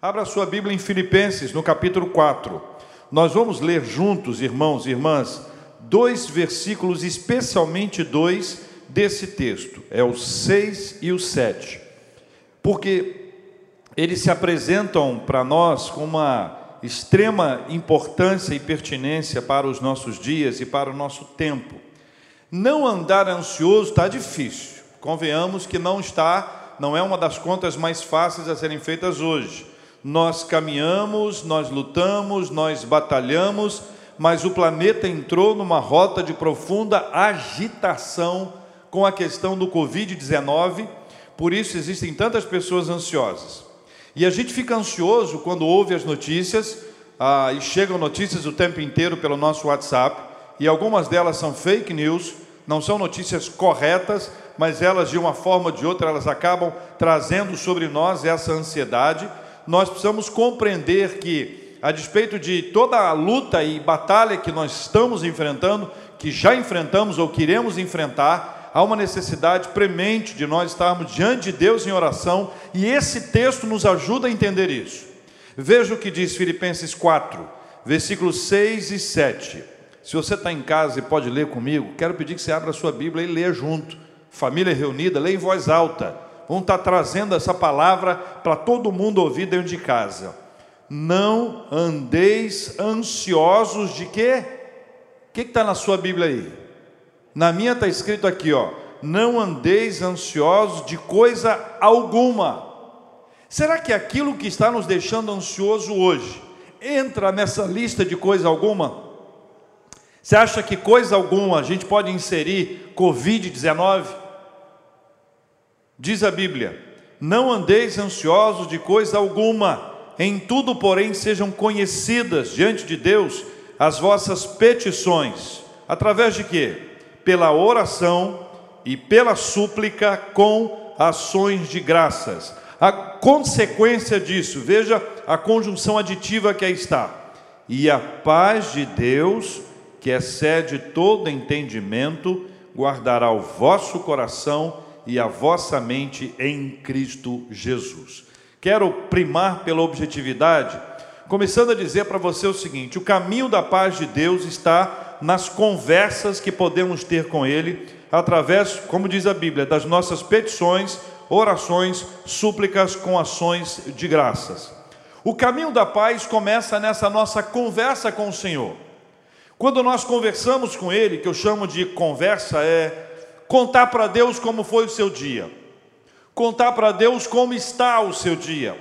Abra sua Bíblia em Filipenses, no capítulo 4. Nós vamos ler juntos, irmãos e irmãs, dois versículos, especialmente dois desse texto. É o 6 e o 7. Porque eles se apresentam para nós com uma extrema importância e pertinência para os nossos dias e para o nosso tempo. Não andar ansioso está difícil. Convenhamos que não está, não é uma das contas mais fáceis a serem feitas hoje. Nós caminhamos, nós lutamos, nós batalhamos, mas o planeta entrou numa rota de profunda agitação com a questão do Covid-19, por isso existem tantas pessoas ansiosas. E a gente fica ansioso quando ouve as notícias, ah, e chegam notícias o tempo inteiro pelo nosso WhatsApp, e algumas delas são fake news, não são notícias corretas, mas elas de uma forma ou de outra elas acabam trazendo sobre nós essa ansiedade. Nós precisamos compreender que a despeito de toda a luta e batalha que nós estamos enfrentando, que já enfrentamos ou queremos enfrentar, há uma necessidade premente de nós estarmos diante de Deus em oração, e esse texto nos ajuda a entender isso. Veja o que diz Filipenses 4, versículos 6 e 7. Se você está em casa e pode ler comigo, quero pedir que você abra a sua Bíblia e leia junto. Família reunida, leia em voz alta. Vamos estar trazendo essa palavra para todo mundo ouvir dentro de casa. Não andeis ansiosos de quê? O que está na sua Bíblia aí? Na minha está escrito aqui, ó. Não andeis ansiosos de coisa alguma. Será que aquilo que está nos deixando ansioso hoje entra nessa lista de coisa alguma? Você acha que coisa alguma a gente pode inserir Covid-19? Diz a Bíblia: Não andeis ansiosos de coisa alguma, em tudo, porém, sejam conhecidas diante de Deus as vossas petições, através de quê? Pela oração e pela súplica com ações de graças. A consequência disso, veja a conjunção aditiva que aí está. E a paz de Deus, que excede todo entendimento, guardará o vosso coração e a vossa mente em Cristo Jesus. Quero primar pela objetividade, começando a dizer para você o seguinte: o caminho da paz de Deus está nas conversas que podemos ter com Ele, através, como diz a Bíblia, das nossas petições, orações, súplicas com ações de graças. O caminho da paz começa nessa nossa conversa com o Senhor. Quando nós conversamos com Ele, que eu chamo de conversa, é contar para Deus como foi o seu dia, contar para Deus como está o seu dia,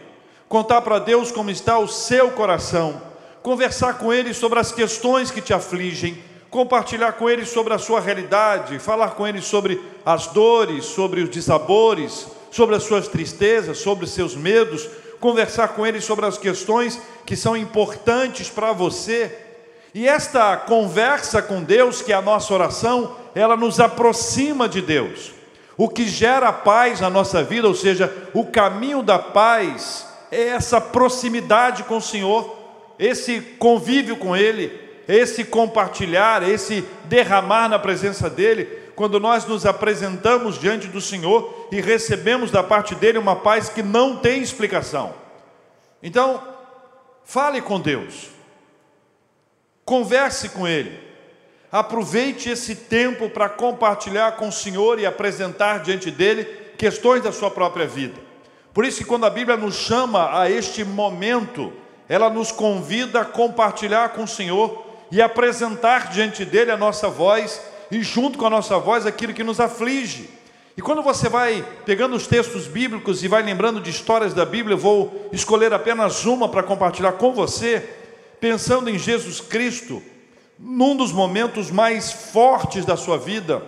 contar para Deus como está o seu coração, conversar com Ele sobre as questões que te afligem, compartilhar com Ele sobre a sua realidade, falar com Ele sobre as dores, sobre os dissabores, sobre as suas tristezas, sobre os seus medos, conversar com Ele sobre as questões que são importantes para você. E esta conversa com Deus, que é a nossa oração, ela nos aproxima de Deus. O que gera paz na nossa vida, ou seja, o caminho da paz, é essa proximidade com o Senhor, esse convívio com Ele, esse compartilhar, esse derramar na presença dEle, quando nós nos apresentamos diante do Senhor e recebemos da parte dEle uma paz que não tem explicação. Então, fale com Deus. Converse com Ele. Aproveite esse tempo para compartilhar com o Senhor e apresentar diante dele questões da sua própria vida. Por isso que quando a Bíblia nos chama a este momento, ela nos convida a compartilhar com o Senhor e apresentar diante dele a nossa voz e junto com a nossa voz aquilo que nos aflige. E quando você vai pegando os textos bíblicos e vai lembrando de histórias da Bíblia, eu vou escolher apenas uma para compartilhar com você pensando em Jesus Cristo, num dos momentos mais fortes da sua vida,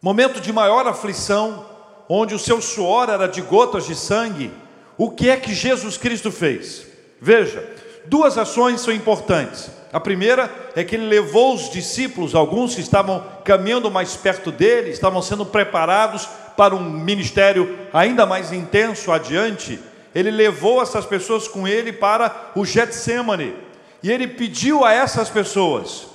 momento de maior aflição, onde o seu suor era de gotas de sangue, o que é que Jesus Cristo fez? Veja, duas ações são importantes. A primeira é que ele levou os discípulos, alguns que estavam caminhando mais perto dele, estavam sendo preparados para um ministério ainda mais intenso adiante, ele levou essas pessoas com ele para o Getsemane. E ele pediu a essas pessoas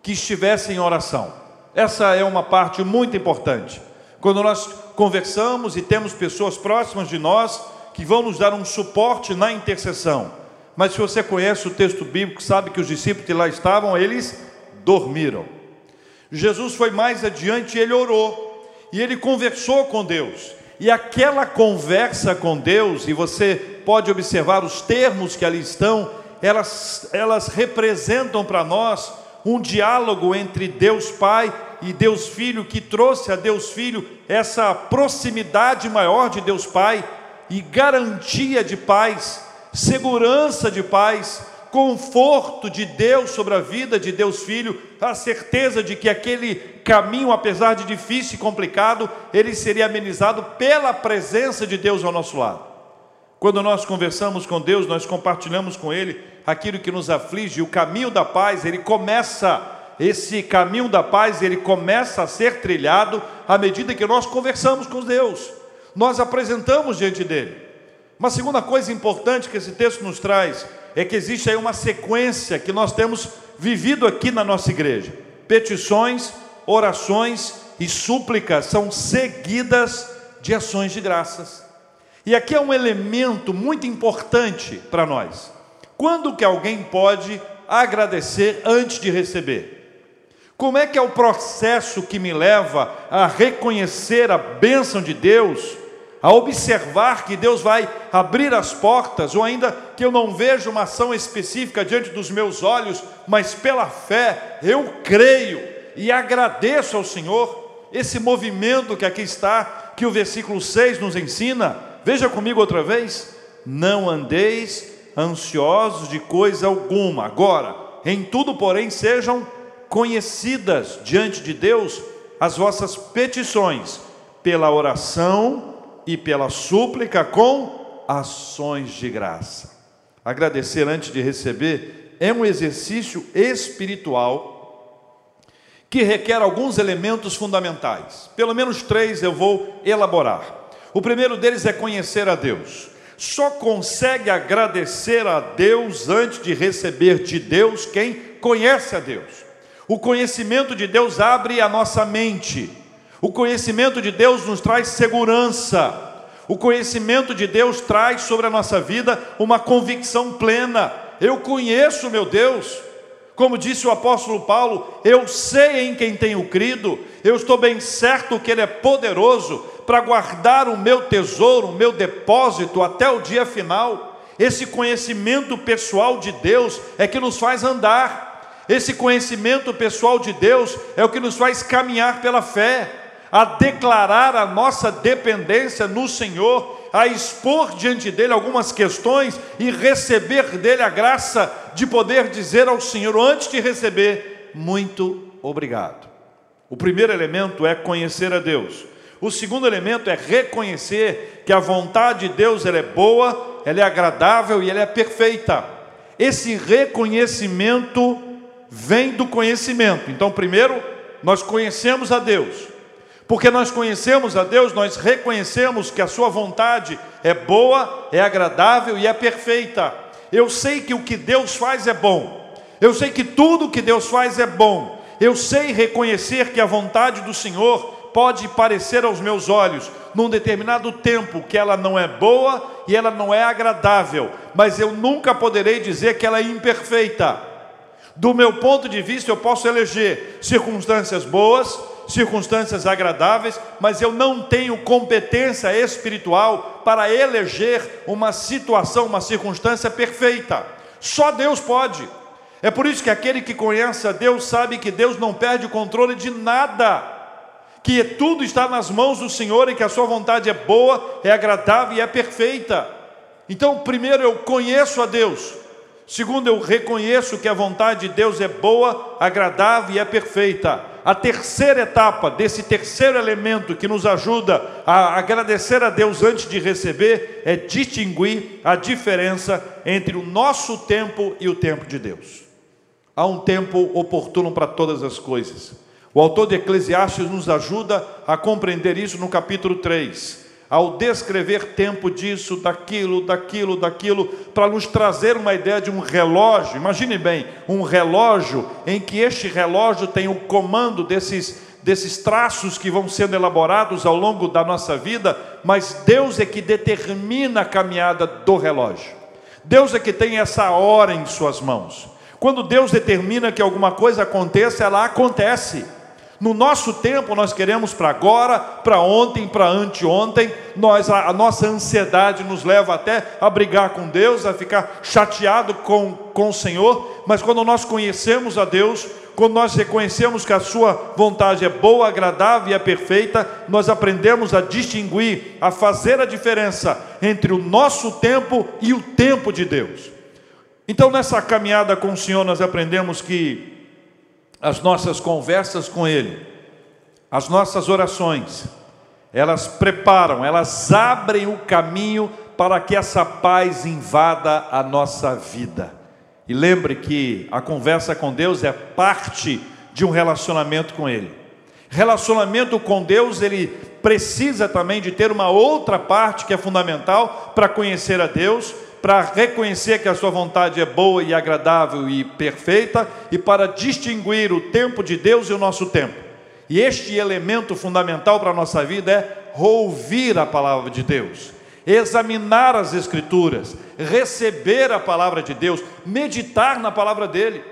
que estivessem em oração. Essa é uma parte muito importante. Quando nós conversamos e temos pessoas próximas de nós que vão nos dar um suporte na intercessão. Mas se você conhece o texto bíblico, sabe que os discípulos que lá estavam, eles dormiram. Jesus foi mais adiante ele orou, e ele conversou com Deus. E aquela conversa com Deus, e você pode observar os termos que ali estão, elas, elas representam para nós um diálogo entre Deus Pai e Deus Filho, que trouxe a Deus Filho essa proximidade maior de Deus Pai e garantia de paz, segurança de paz, conforto de Deus sobre a vida de Deus Filho, a certeza de que aquele caminho, apesar de difícil e complicado, ele seria amenizado pela presença de Deus ao nosso lado. Quando nós conversamos com Deus, nós compartilhamos com Ele aquilo que nos aflige, o caminho da paz, ele começa, esse caminho da paz, ele começa a ser trilhado à medida que nós conversamos com Deus, nós apresentamos diante dele. Uma segunda coisa importante que esse texto nos traz é que existe aí uma sequência que nós temos vivido aqui na nossa igreja. Petições, orações e súplicas são seguidas de ações de graças. E aqui é um elemento muito importante para nós. Quando que alguém pode agradecer antes de receber? Como é que é o processo que me leva a reconhecer a bênção de Deus a observar que Deus vai abrir as portas, ou ainda que eu não vejo uma ação específica diante dos meus olhos, mas pela fé eu creio e agradeço ao Senhor esse movimento que aqui está, que o versículo 6 nos ensina. Veja comigo outra vez: não andeis ansiosos de coisa alguma. Agora, em tudo, porém, sejam conhecidas diante de Deus as vossas petições pela oração e pela súplica com ações de graça. Agradecer antes de receber é um exercício espiritual que requer alguns elementos fundamentais. Pelo menos três eu vou elaborar. O primeiro deles é conhecer a Deus. Só consegue agradecer a Deus antes de receber de Deus quem conhece a Deus. O conhecimento de Deus abre a nossa mente o conhecimento de Deus nos traz segurança. O conhecimento de Deus traz sobre a nossa vida uma convicção plena. Eu conheço meu Deus. Como disse o apóstolo Paulo, eu sei em quem tenho crido, eu estou bem certo que Ele é poderoso para guardar o meu tesouro, o meu depósito até o dia final. Esse conhecimento pessoal de Deus é que nos faz andar, esse conhecimento pessoal de Deus é o que nos faz caminhar pela fé a declarar a nossa dependência no Senhor, a expor diante dele algumas questões e receber dele a graça de poder dizer ao Senhor, antes de receber, muito obrigado. O primeiro elemento é conhecer a Deus. O segundo elemento é reconhecer que a vontade de Deus ela é boa, ela é agradável e ela é perfeita. Esse reconhecimento vem do conhecimento. Então, primeiro, nós conhecemos a Deus. Porque nós conhecemos a Deus, nós reconhecemos que a Sua vontade é boa, é agradável e é perfeita. Eu sei que o que Deus faz é bom, eu sei que tudo que Deus faz é bom, eu sei reconhecer que a vontade do Senhor pode parecer aos meus olhos, num determinado tempo, que ela não é boa e ela não é agradável, mas eu nunca poderei dizer que ela é imperfeita. Do meu ponto de vista, eu posso eleger circunstâncias boas, circunstâncias agradáveis, mas eu não tenho competência espiritual para eleger uma situação, uma circunstância perfeita. Só Deus pode. É por isso que aquele que conhece a Deus sabe que Deus não perde o controle de nada, que tudo está nas mãos do Senhor e que a sua vontade é boa, é agradável e é perfeita. Então, primeiro eu conheço a Deus, Segundo, eu reconheço que a vontade de Deus é boa, agradável e é perfeita. A terceira etapa desse terceiro elemento que nos ajuda a agradecer a Deus antes de receber é distinguir a diferença entre o nosso tempo e o tempo de Deus. Há um tempo oportuno para todas as coisas. O autor de Eclesiastes nos ajuda a compreender isso no capítulo 3 ao descrever tempo disso, daquilo, daquilo, daquilo, para nos trazer uma ideia de um relógio. Imagine bem, um relógio em que este relógio tem o comando desses desses traços que vão sendo elaborados ao longo da nossa vida, mas Deus é que determina a caminhada do relógio. Deus é que tem essa hora em suas mãos. Quando Deus determina que alguma coisa aconteça, ela acontece. No nosso tempo, nós queremos para agora, para ontem, para anteontem, nós, a, a, nossa ansiedade nos leva até a brigar com Deus, a ficar chateado com, com o Senhor, mas quando nós conhecemos a Deus, quando nós reconhecemos que a Sua vontade é boa, agradável e é perfeita, nós aprendemos a distinguir, a fazer a diferença entre o nosso tempo e o tempo de Deus. Então, nessa caminhada com o Senhor, nós aprendemos que as nossas conversas com Ele, as nossas orações, elas preparam, elas abrem o caminho para que essa paz invada a nossa vida. E lembre que a conversa com Deus é parte de um relacionamento com Ele. Relacionamento com Deus, ele precisa também de ter uma outra parte que é fundamental para conhecer a Deus, para reconhecer que a sua vontade é boa e agradável e perfeita e para distinguir o tempo de Deus e o nosso tempo. E este elemento fundamental para a nossa vida é ouvir a palavra de Deus, examinar as Escrituras, receber a palavra de Deus, meditar na palavra dele.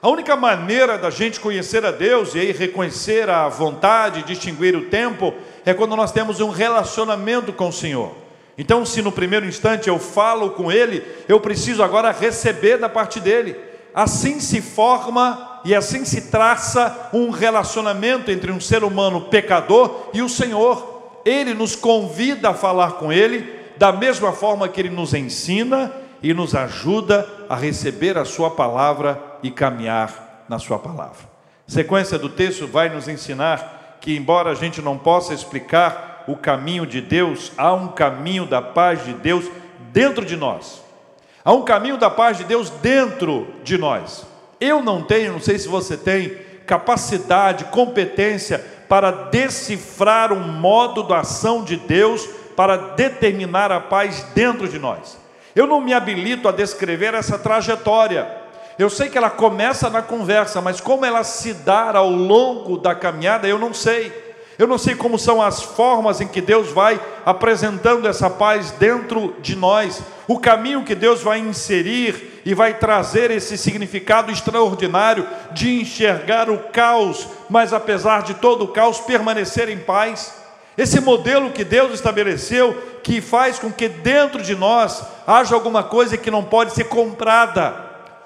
A única maneira da gente conhecer a Deus e aí reconhecer a vontade, distinguir o tempo, é quando nós temos um relacionamento com o Senhor. Então, se no primeiro instante eu falo com ele, eu preciso agora receber da parte dele. Assim se forma e assim se traça um relacionamento entre um ser humano pecador e o Senhor. Ele nos convida a falar com ele, da mesma forma que ele nos ensina e nos ajuda a receber a sua palavra e caminhar na sua palavra. Sequência do texto vai nos ensinar que, embora a gente não possa explicar o caminho de Deus, há um caminho da paz de Deus dentro de nós. Há um caminho da paz de Deus dentro de nós. Eu não tenho, não sei se você tem, capacidade, competência para decifrar um modo da ação de Deus para determinar a paz dentro de nós. Eu não me habilito a descrever essa trajetória. Eu sei que ela começa na conversa, mas como ela se dá ao longo da caminhada, eu não sei. Eu não sei como são as formas em que Deus vai apresentando essa paz dentro de nós, o caminho que Deus vai inserir e vai trazer esse significado extraordinário de enxergar o caos, mas apesar de todo o caos, permanecer em paz. Esse modelo que Deus estabeleceu, que faz com que dentro de nós haja alguma coisa que não pode ser comprada,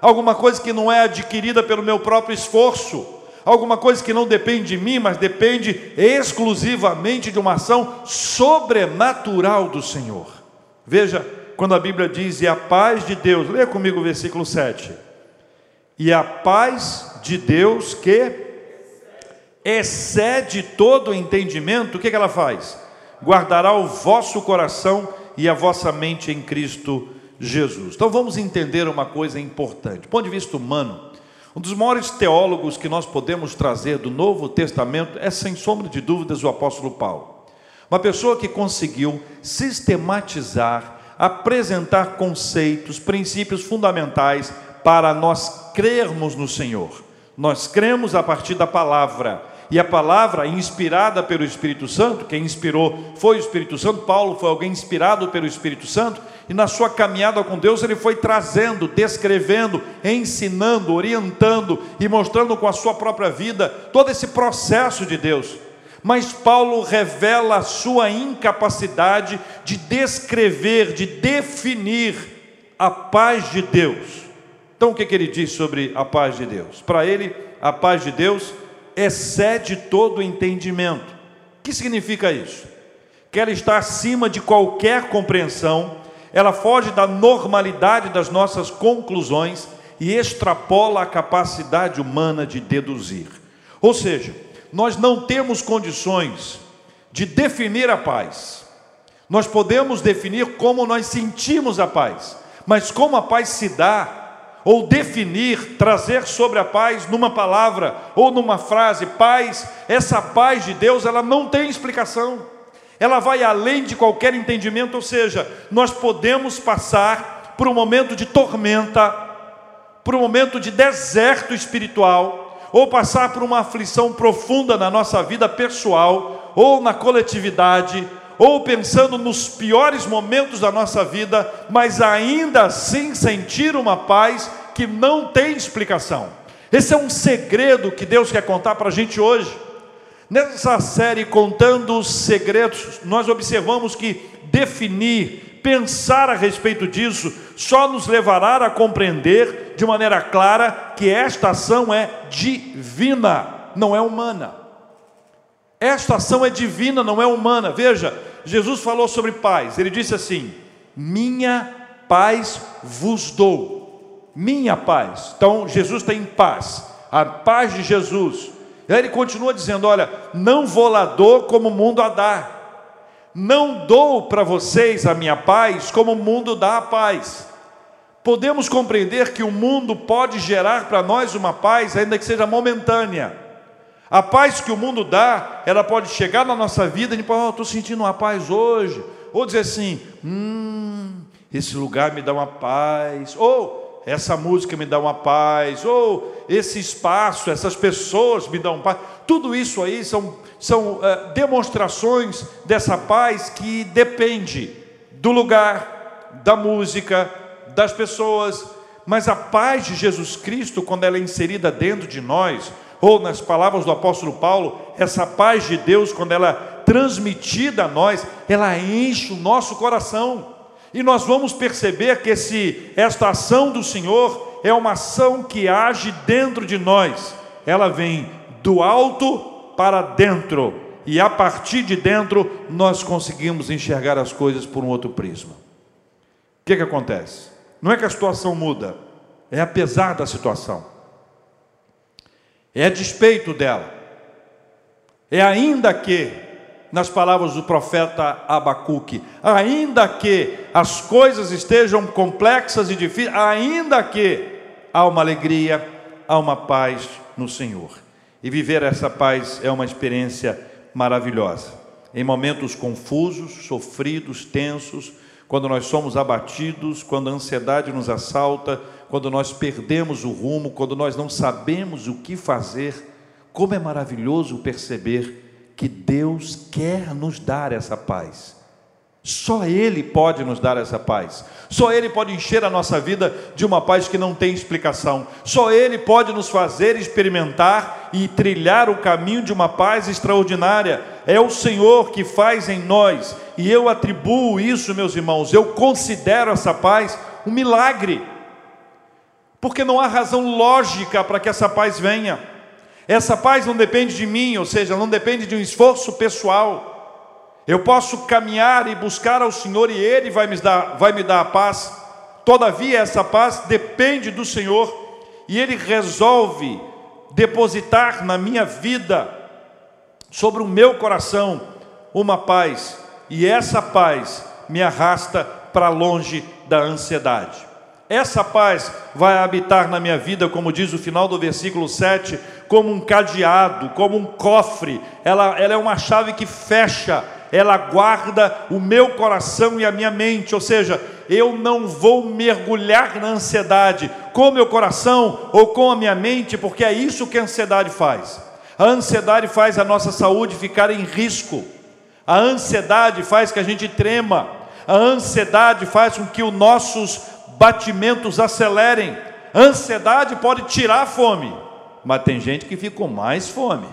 alguma coisa que não é adquirida pelo meu próprio esforço alguma coisa que não depende de mim, mas depende exclusivamente de uma ação sobrenatural do Senhor. Veja, quando a Bíblia diz, e a paz de Deus, leia comigo o versículo 7. E a paz de Deus que excede todo o entendimento, o que, que ela faz? Guardará o vosso coração e a vossa mente em Cristo Jesus. Então vamos entender uma coisa importante. Do ponto de vista humano, um dos maiores teólogos que nós podemos trazer do Novo Testamento é, sem sombra de dúvidas, o apóstolo Paulo. Uma pessoa que conseguiu sistematizar, apresentar conceitos, princípios fundamentais para nós crermos no Senhor. Nós cremos a partir da palavra. E a palavra inspirada pelo Espírito Santo, quem inspirou foi o Espírito Santo, Paulo foi alguém inspirado pelo Espírito Santo, e na sua caminhada com Deus, ele foi trazendo, descrevendo, ensinando, orientando e mostrando com a sua própria vida todo esse processo de Deus. Mas Paulo revela a sua incapacidade de descrever, de definir a paz de Deus. Então, o que, que ele diz sobre a paz de Deus? Para ele, a paz de Deus excede todo entendimento. O que significa isso? Que ela está acima de qualquer compreensão ela foge da normalidade das nossas conclusões e extrapola a capacidade humana de deduzir. Ou seja, nós não temos condições de definir a paz. Nós podemos definir como nós sentimos a paz, mas como a paz se dá, ou definir, trazer sobre a paz numa palavra ou numa frase, paz, essa paz de Deus, ela não tem explicação ela vai além de qualquer entendimento, ou seja, nós podemos passar por um momento de tormenta, por um momento de deserto espiritual, ou passar por uma aflição profunda na nossa vida pessoal, ou na coletividade, ou pensando nos piores momentos da nossa vida, mas ainda assim sentir uma paz que não tem explicação. Esse é um segredo que Deus quer contar para a gente hoje. Nessa série Contando os Segredos, nós observamos que definir, pensar a respeito disso, só nos levará a compreender de maneira clara que esta ação é divina, não é humana. Esta ação é divina, não é humana. Veja, Jesus falou sobre paz, ele disse assim: Minha paz vos dou, minha paz. Então, Jesus tem paz, a paz de Jesus e aí ele continua dizendo: Olha, não vou lá dou como o mundo a dá. Não dou para vocês a minha paz como o mundo dá a paz. Podemos compreender que o mundo pode gerar para nós uma paz, ainda que seja momentânea. A paz que o mundo dá, ela pode chegar na nossa vida e pode, oh, estou sentindo uma paz hoje. Ou dizer assim, hum, esse lugar me dá uma paz. Ou essa música me dá uma paz, ou esse espaço, essas pessoas me dão paz. Tudo isso aí são, são uh, demonstrações dessa paz que depende do lugar, da música, das pessoas. Mas a paz de Jesus Cristo, quando ela é inserida dentro de nós, ou nas palavras do apóstolo Paulo, essa paz de Deus, quando ela é transmitida a nós, ela enche o nosso coração. E nós vamos perceber que esse, esta ação do Senhor é uma ação que age dentro de nós. Ela vem do alto para dentro. E a partir de dentro nós conseguimos enxergar as coisas por um outro prisma. O que, que acontece? Não é que a situação muda, é apesar da situação, é a despeito dela, é ainda que nas palavras do profeta Abacuque, ainda que as coisas estejam complexas e difíceis, ainda que há uma alegria, há uma paz no Senhor. E viver essa paz é uma experiência maravilhosa. Em momentos confusos, sofridos, tensos, quando nós somos abatidos, quando a ansiedade nos assalta, quando nós perdemos o rumo, quando nós não sabemos o que fazer, como é maravilhoso perceber que Deus quer nos dar essa paz. Só Ele pode nos dar essa paz. Só Ele pode encher a nossa vida de uma paz que não tem explicação. Só Ele pode nos fazer experimentar e trilhar o caminho de uma paz extraordinária. É o Senhor que faz em nós, e eu atribuo isso, meus irmãos, eu considero essa paz um milagre, porque não há razão lógica para que essa paz venha. Essa paz não depende de mim, ou seja, não depende de um esforço pessoal. Eu posso caminhar e buscar ao Senhor e Ele vai me dar, vai me dar a paz. Todavia, essa paz depende do Senhor e Ele resolve depositar na minha vida, sobre o meu coração, uma paz, e essa paz me arrasta para longe da ansiedade. Essa paz vai habitar na minha vida, como diz o final do versículo 7, como um cadeado, como um cofre. Ela, ela é uma chave que fecha, ela guarda o meu coração e a minha mente. Ou seja, eu não vou mergulhar na ansiedade com o meu coração ou com a minha mente, porque é isso que a ansiedade faz. A ansiedade faz a nossa saúde ficar em risco. A ansiedade faz que a gente trema. A ansiedade faz com que os nossos batimentos acelerem. Ansiedade pode tirar a fome, mas tem gente que fica com mais fome.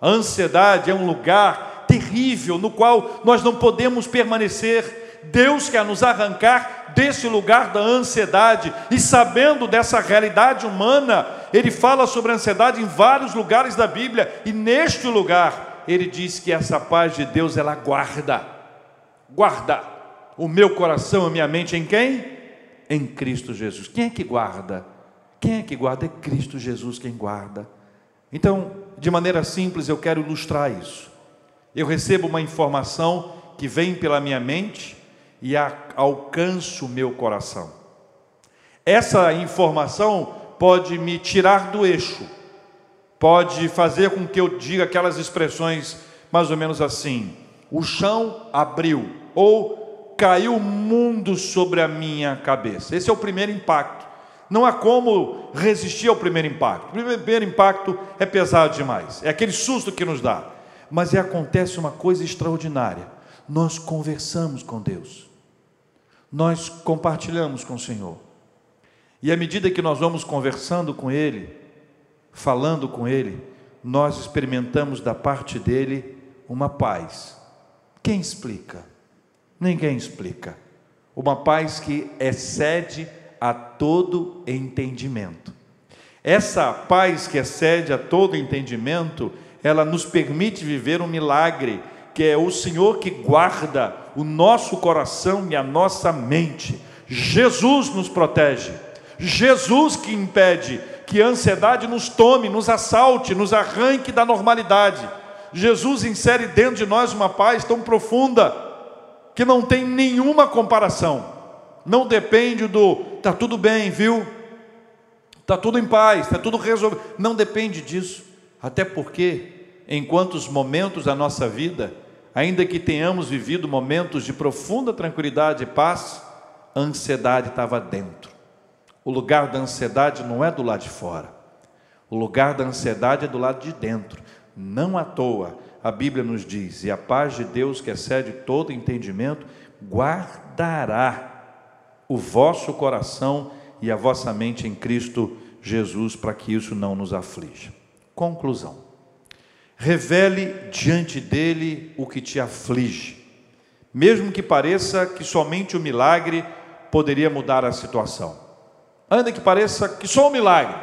A ansiedade é um lugar terrível no qual nós não podemos permanecer. Deus quer nos arrancar desse lugar da ansiedade e sabendo dessa realidade humana, ele fala sobre a ansiedade em vários lugares da Bíblia e neste lugar ele diz que essa paz de Deus ela guarda, guarda o meu coração, a minha mente em quem? em Cristo Jesus. Quem é que guarda? Quem é que guarda? É Cristo Jesus quem guarda. Então, de maneira simples, eu quero ilustrar isso. Eu recebo uma informação que vem pela minha mente e alcança o meu coração. Essa informação pode me tirar do eixo, pode fazer com que eu diga aquelas expressões mais ou menos assim: o chão abriu, ou caiu o mundo sobre a minha cabeça. Esse é o primeiro impacto. Não há como resistir ao primeiro impacto. O primeiro impacto é pesado demais, é aquele susto que nos dá. Mas é, acontece uma coisa extraordinária. nós conversamos com Deus, nós compartilhamos com o Senhor. E à medida que nós vamos conversando com Ele, falando com Ele, nós experimentamos da parte dele uma paz. Quem explica? Ninguém explica. Uma paz que excede a todo entendimento. Essa paz que excede a todo entendimento, ela nos permite viver um milagre, que é o Senhor que guarda o nosso coração e a nossa mente. Jesus nos protege. Jesus que impede que a ansiedade nos tome, nos assalte, nos arranque da normalidade. Jesus insere dentro de nós uma paz tão profunda que não tem nenhuma comparação. Não depende do tá tudo bem, viu? Tá tudo em paz, tá tudo resolvido. Não depende disso. Até porque enquanto os momentos da nossa vida, ainda que tenhamos vivido momentos de profunda tranquilidade e paz, a ansiedade estava dentro. O lugar da ansiedade não é do lado de fora. O lugar da ansiedade é do lado de dentro. Não à toa, a Bíblia nos diz: e a paz de Deus, que excede todo entendimento, guardará o vosso coração e a vossa mente em Cristo Jesus, para que isso não nos aflija. Conclusão: revele diante dele o que te aflige, mesmo que pareça que somente o milagre poderia mudar a situação. Ainda que pareça que só um milagre.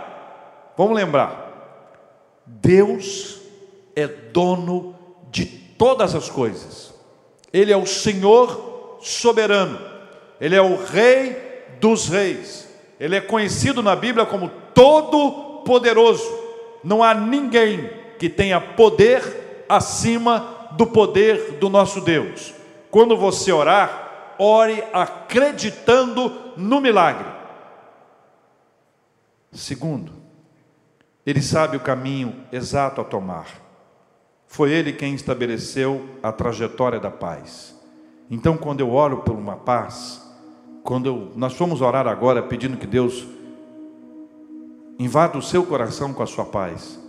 Vamos lembrar: Deus é dono de todas as coisas. Ele é o Senhor soberano. Ele é o Rei dos reis. Ele é conhecido na Bíblia como todo poderoso. Não há ninguém que tenha poder acima do poder do nosso Deus. Quando você orar, ore acreditando no milagre. Segundo, ele sabe o caminho exato a tomar. Foi ele quem estabeleceu a trajetória da paz. Então, quando eu oro por uma paz, quando eu, nós fomos orar agora pedindo que Deus invada o seu coração com a sua paz,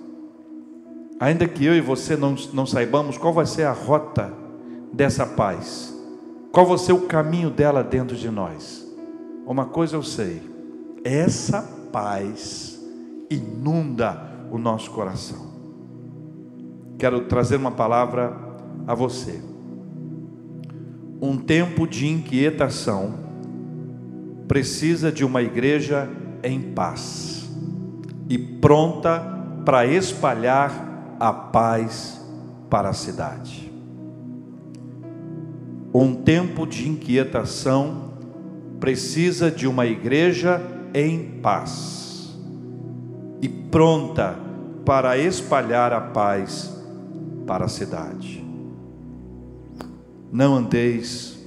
ainda que eu e você não, não saibamos qual vai ser a rota dessa paz, qual vai ser o caminho dela dentro de nós, uma coisa eu sei, essa paz inunda o nosso coração. Quero trazer uma palavra a você. Um tempo de inquietação precisa de uma igreja em paz e pronta para espalhar a paz para a cidade. Um tempo de inquietação precisa de uma igreja em paz e pronta para espalhar a paz para a cidade. Não andeis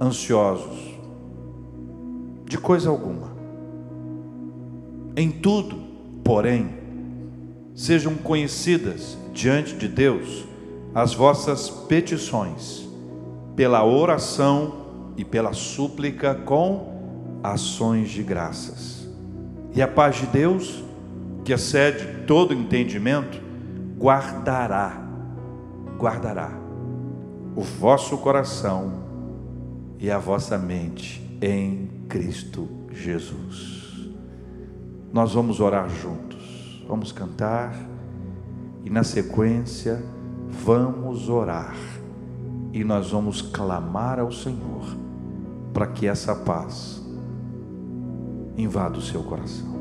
ansiosos de coisa alguma. Em tudo, porém, sejam conhecidas diante de Deus as vossas petições, pela oração e pela súplica com ações de graças. E a paz de Deus, que excede todo entendimento, guardará, guardará o vosso coração e a vossa mente em Cristo Jesus. Nós vamos orar juntos, vamos cantar e na sequência vamos orar e nós vamos clamar ao Senhor para que essa paz invada o seu coração.